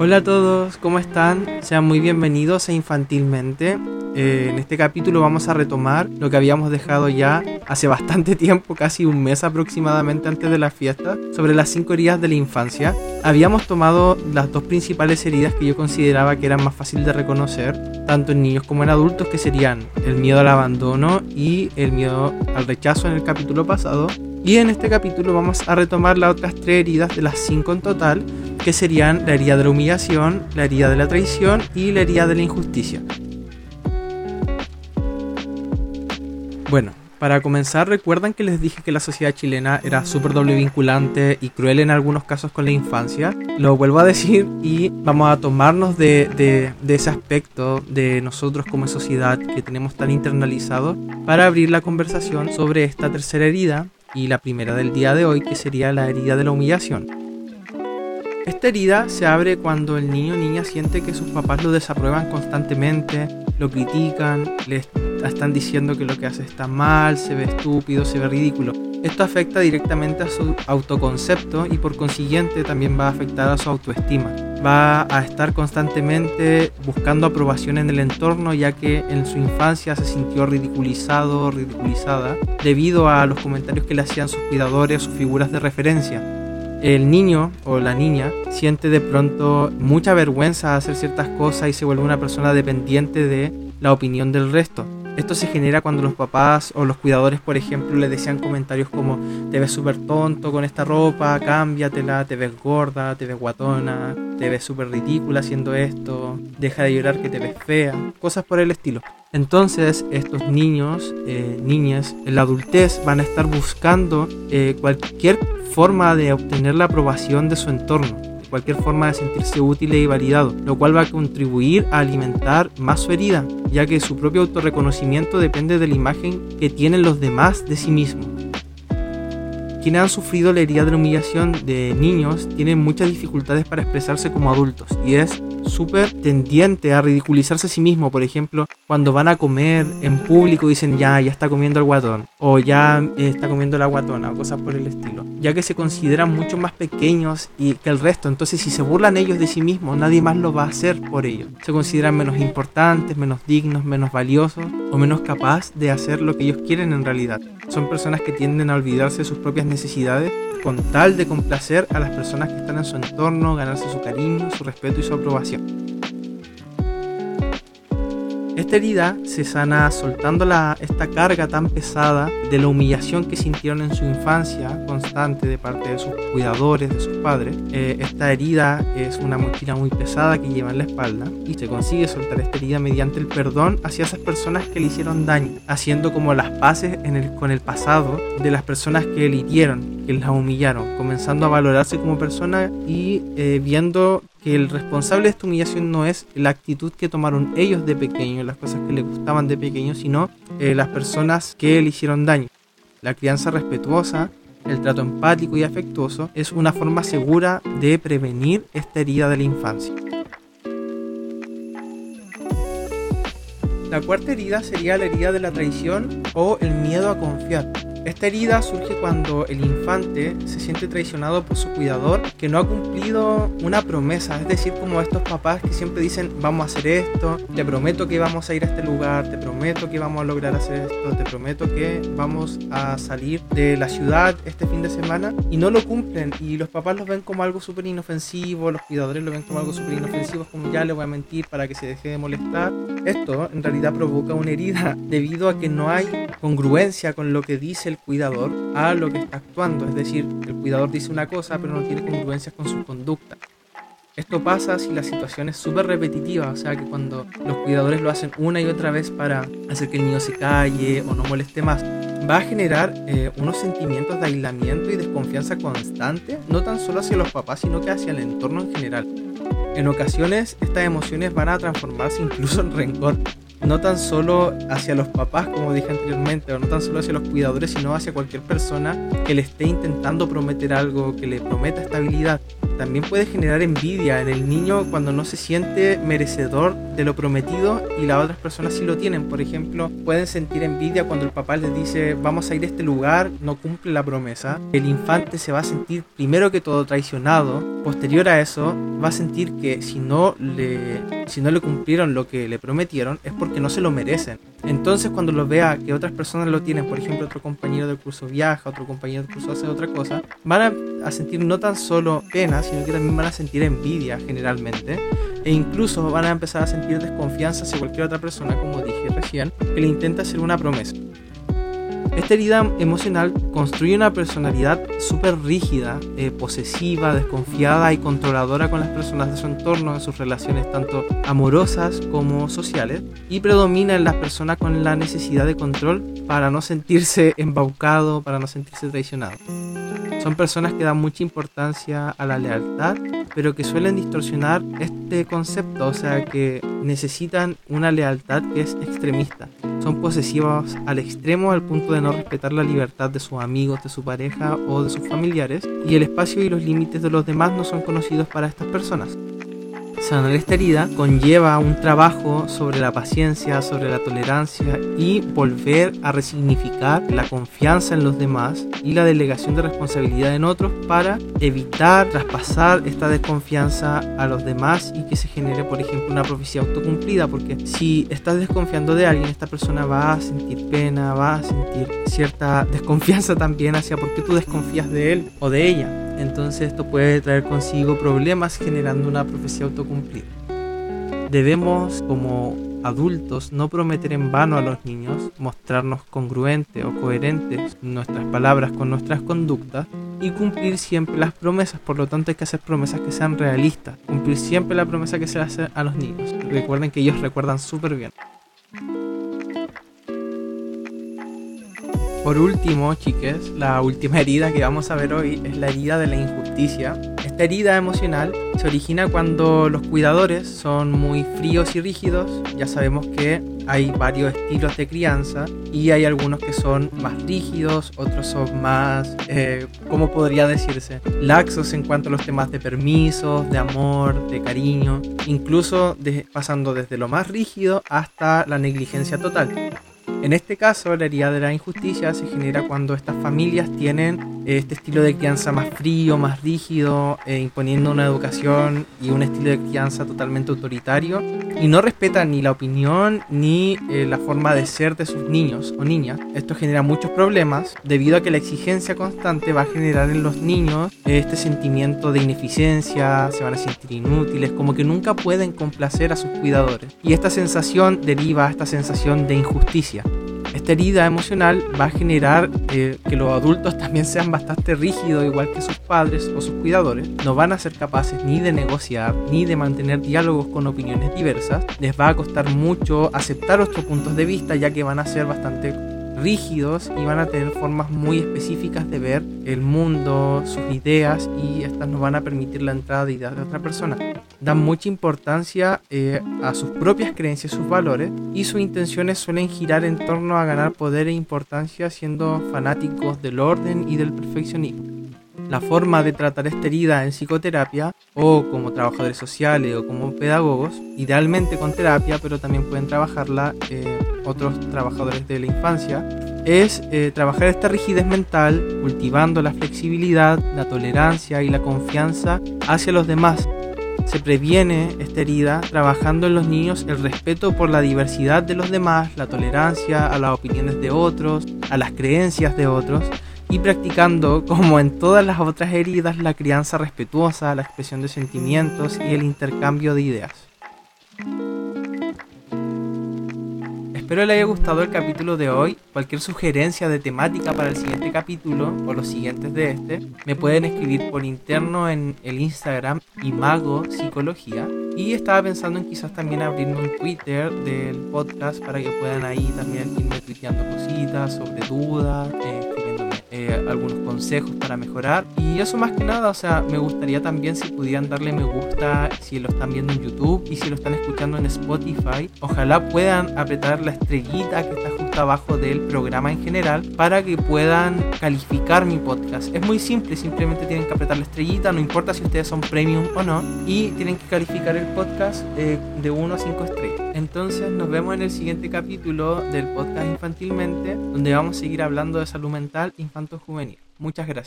Hola a todos, ¿cómo están? Sean muy bienvenidos a Infantilmente. Eh, en este capítulo vamos a retomar lo que habíamos dejado ya hace bastante tiempo, casi un mes aproximadamente antes de la fiesta, sobre las cinco heridas de la infancia. Habíamos tomado las dos principales heridas que yo consideraba que eran más fáciles de reconocer, tanto en niños como en adultos, que serían el miedo al abandono y el miedo al rechazo en el capítulo pasado. Y en este capítulo vamos a retomar las otras tres heridas de las cinco en total, que serían la herida de la humillación, la herida de la traición y la herida de la injusticia. Bueno, para comenzar, recuerdan que les dije que la sociedad chilena era súper doble vinculante y cruel en algunos casos con la infancia. Lo vuelvo a decir y vamos a tomarnos de, de, ese aspecto de nosotros como sociedad que tenemos tan internalizado para abrir la conversación sobre esta tercera herida y la primera del día de hoy que sería la herida de la humillación. Esta herida se abre cuando el niño o niña siente que sus papás lo desaprueban constantemente, lo critican, le están diciendo que lo que hace está mal, se ve estúpido, se ve ridículo. Esto afecta directamente a su autoconcepto y por consiguiente también va a afectar a su autoestima. Va a estar constantemente buscando aprobación en el entorno ya que en su infancia se sintió ridiculizado, ridiculizada debido a los comentarios que le hacían sus cuidadores, sus figuras de referencia el niño o la niña siente de pronto mucha vergüenza de hacer ciertas cosas y se vuelve una persona dependiente de la opinión del resto. Esto se genera cuando los papás o los cuidadores, por ejemplo, le decían comentarios como te ves súper tonto con esta ropa, cámbiatela, te ves gorda, te ves guatona, te ves súper ridícula haciendo esto, deja de llorar que te ves fea, cosas por el estilo. Entonces estos niños, eh, niñas, en la adultez van a estar buscando eh, cualquier forma de obtener la aprobación de su entorno, cualquier forma de sentirse útil y validado, lo cual va a contribuir a alimentar más su herida, ya que su propio autorreconocimiento depende de la imagen que tienen los demás de sí mismos. Quienes han sufrido la herida de la humillación de niños tienen muchas dificultades para expresarse como adultos y es súper tendiente a ridiculizarse a sí mismo. Por ejemplo, cuando van a comer en público dicen ya, ya está comiendo el guatón o ya eh, está comiendo la guatona o cosas por el estilo. Ya que se consideran mucho más pequeños y que el resto. Entonces si se burlan ellos de sí mismos, nadie más lo va a hacer por ellos. Se consideran menos importantes, menos dignos, menos valiosos o menos capaz de hacer lo que ellos quieren en realidad. Son personas que tienden a olvidarse de sus propias necesidades con tal de complacer a las personas que están en su entorno, ganarse su cariño, su respeto y su aprobación. Esta herida se sana soltando la, esta carga tan pesada de la humillación que sintieron en su infancia constante de parte de sus cuidadores, de sus padres. Eh, esta herida es una mochila muy pesada que lleva en la espalda y se consigue soltar esta herida mediante el perdón hacia esas personas que le hicieron daño, haciendo como las paces con el pasado de las personas que le hirieron, que la humillaron, comenzando a valorarse como persona y eh, viendo que el responsable de esta humillación no es la actitud que tomaron ellos de pequeño, las cosas que les gustaban de pequeño, sino eh, las personas que le hicieron daño. La crianza respetuosa, el trato empático y afectuoso es una forma segura de prevenir esta herida de la infancia. La cuarta herida sería la herida de la traición o el miedo a confiar. Esta herida surge cuando el infante se siente traicionado por su cuidador que no ha cumplido una promesa, es decir, como estos papás que siempre dicen vamos a hacer esto, te prometo que vamos a ir a este lugar, te prometo que vamos a lograr hacer esto, te prometo que vamos a salir de la ciudad este fin de semana y no lo cumplen y los papás los ven como algo súper inofensivo, los cuidadores lo ven como algo súper inofensivo, como ya le voy a mentir para que se deje de molestar. Esto en realidad provoca una herida debido a que no hay congruencia con lo que dice el cuidador a lo que está actuando. Es decir, el cuidador dice una cosa pero no tiene congruencias con su conducta. Esto pasa si la situación es súper repetitiva, o sea que cuando los cuidadores lo hacen una y otra vez para hacer que el niño se calle o no moleste más, va a generar eh, unos sentimientos de aislamiento y desconfianza constante, no tan solo hacia los papás, sino que hacia el entorno en general. En ocasiones estas emociones van a transformarse incluso en rencor, no tan solo hacia los papás, como dije anteriormente, o no tan solo hacia los cuidadores, sino hacia cualquier persona que le esté intentando prometer algo, que le prometa estabilidad. También puede generar envidia en el niño cuando no se siente merecedor de lo prometido y las otras personas sí lo tienen. Por ejemplo, pueden sentir envidia cuando el papá les dice vamos a ir a este lugar, no cumple la promesa. El infante se va a sentir primero que todo traicionado. Posterior a eso, va a sentir que si no le, si no le cumplieron lo que le prometieron es porque no se lo merecen. Entonces cuando lo vea que otras personas lo tienen, por ejemplo otro compañero del curso viaja, otro compañero del curso hace otra cosa, van a, a sentir no tan solo pena, sino que también van a sentir envidia generalmente e incluso van a empezar a sentir desconfianza hacia cualquier otra persona, como dije recién, que le intenta hacer una promesa. Esta herida emocional construye una personalidad súper rígida, eh, posesiva, desconfiada y controladora con las personas de su entorno, en sus relaciones tanto amorosas como sociales, y predomina en las personas con la necesidad de control para no sentirse embaucado, para no sentirse traicionado. Son personas que dan mucha importancia a la lealtad, pero que suelen distorsionar este concepto, o sea que necesitan una lealtad que es extremista. Son posesivos al extremo al punto de no respetar la libertad de sus amigos, de su pareja o de sus familiares, y el espacio y los límites de los demás no son conocidos para estas personas. Sanar esta herida conlleva un trabajo sobre la paciencia, sobre la tolerancia y volver a resignificar la confianza en los demás y la delegación de responsabilidad en otros para evitar traspasar esta desconfianza a los demás y que se genere, por ejemplo, una profecía autocumplida. Porque si estás desconfiando de alguien, esta persona va a sentir pena, va a sentir cierta desconfianza también hacia por qué tú desconfías de él o de ella. Entonces esto puede traer consigo problemas generando una profecía autocumplida. Debemos como adultos no prometer en vano a los niños, mostrarnos congruentes o coherentes nuestras palabras con nuestras conductas y cumplir siempre las promesas. Por lo tanto hay que hacer promesas que sean realistas, cumplir siempre la promesa que se hace a los niños. Recuerden que ellos recuerdan súper bien. Por último, chiques, la última herida que vamos a ver hoy es la herida de la injusticia. Esta herida emocional se origina cuando los cuidadores son muy fríos y rígidos. Ya sabemos que hay varios estilos de crianza y hay algunos que son más rígidos, otros son más, eh, ¿cómo podría decirse? Laxos en cuanto a los temas de permisos, de amor, de cariño, incluso pasando desde lo más rígido hasta la negligencia total. En este caso, la herida de la injusticia se genera cuando estas familias tienen eh, este estilo de crianza más frío, más rígido, eh, imponiendo una educación y un estilo de crianza totalmente autoritario y no respetan ni la opinión ni eh, la forma de ser de sus niños o niñas. Esto genera muchos problemas debido a que la exigencia constante va a generar en los niños este sentimiento de ineficiencia, se van a sentir inútiles, como que nunca pueden complacer a sus cuidadores. Y esta sensación deriva a esta sensación de injusticia. Esta herida emocional va a generar eh, que los adultos también sean bastante rígidos, igual que sus padres o sus cuidadores. No van a ser capaces ni de negociar, ni de mantener diálogos con opiniones diversas. Les va a costar mucho aceptar otros puntos de vista, ya que van a ser bastante rígidos y van a tener formas muy específicas de ver el mundo, sus ideas y estas no van a permitir la entrada de ideas de otra persona. Dan mucha importancia eh, a sus propias creencias, sus valores y sus intenciones suelen girar en torno a ganar poder e importancia siendo fanáticos del orden y del perfeccionismo la forma de tratar esta herida en psicoterapia o como trabajadores sociales o como pedagogos, idealmente con terapia, pero también pueden trabajarla eh, otros trabajadores de la infancia, es eh, trabajar esta rigidez mental cultivando la flexibilidad, la tolerancia y la confianza hacia los demás. Se previene esta herida trabajando en los niños el respeto por la diversidad de los demás, la tolerancia a las opiniones de otros, a las creencias de otros y practicando, como en todas las otras heridas, la crianza respetuosa, la expresión de sentimientos y el intercambio de ideas. Espero le haya gustado el capítulo de hoy. Cualquier sugerencia de temática para el siguiente capítulo o los siguientes de este, me pueden escribir por interno en el Instagram Imago Psicología. Y estaba pensando en quizás también abrirme un Twitter del podcast para que puedan ahí también irme tuiteando cositas sobre dudas, eh, eh, algunos consejos para mejorar. Y eso más que nada, o sea, me gustaría también si pudieran darle me gusta si lo están viendo en YouTube y si lo están escuchando en Spotify. Ojalá puedan apretar la estrellita que está justo nota abajo del programa en general para que puedan calificar mi podcast. Es muy simple, simplemente tienen que apretar la estrellita, no importa si ustedes son premium o no, y tienen que calificar el podcast eh, de 1 a 5 estrellas. Entonces nos vemos en el siguiente capítulo del podcast Infantilmente, donde vamos a seguir hablando de salud mental infanto-juvenil. Muchas gracias.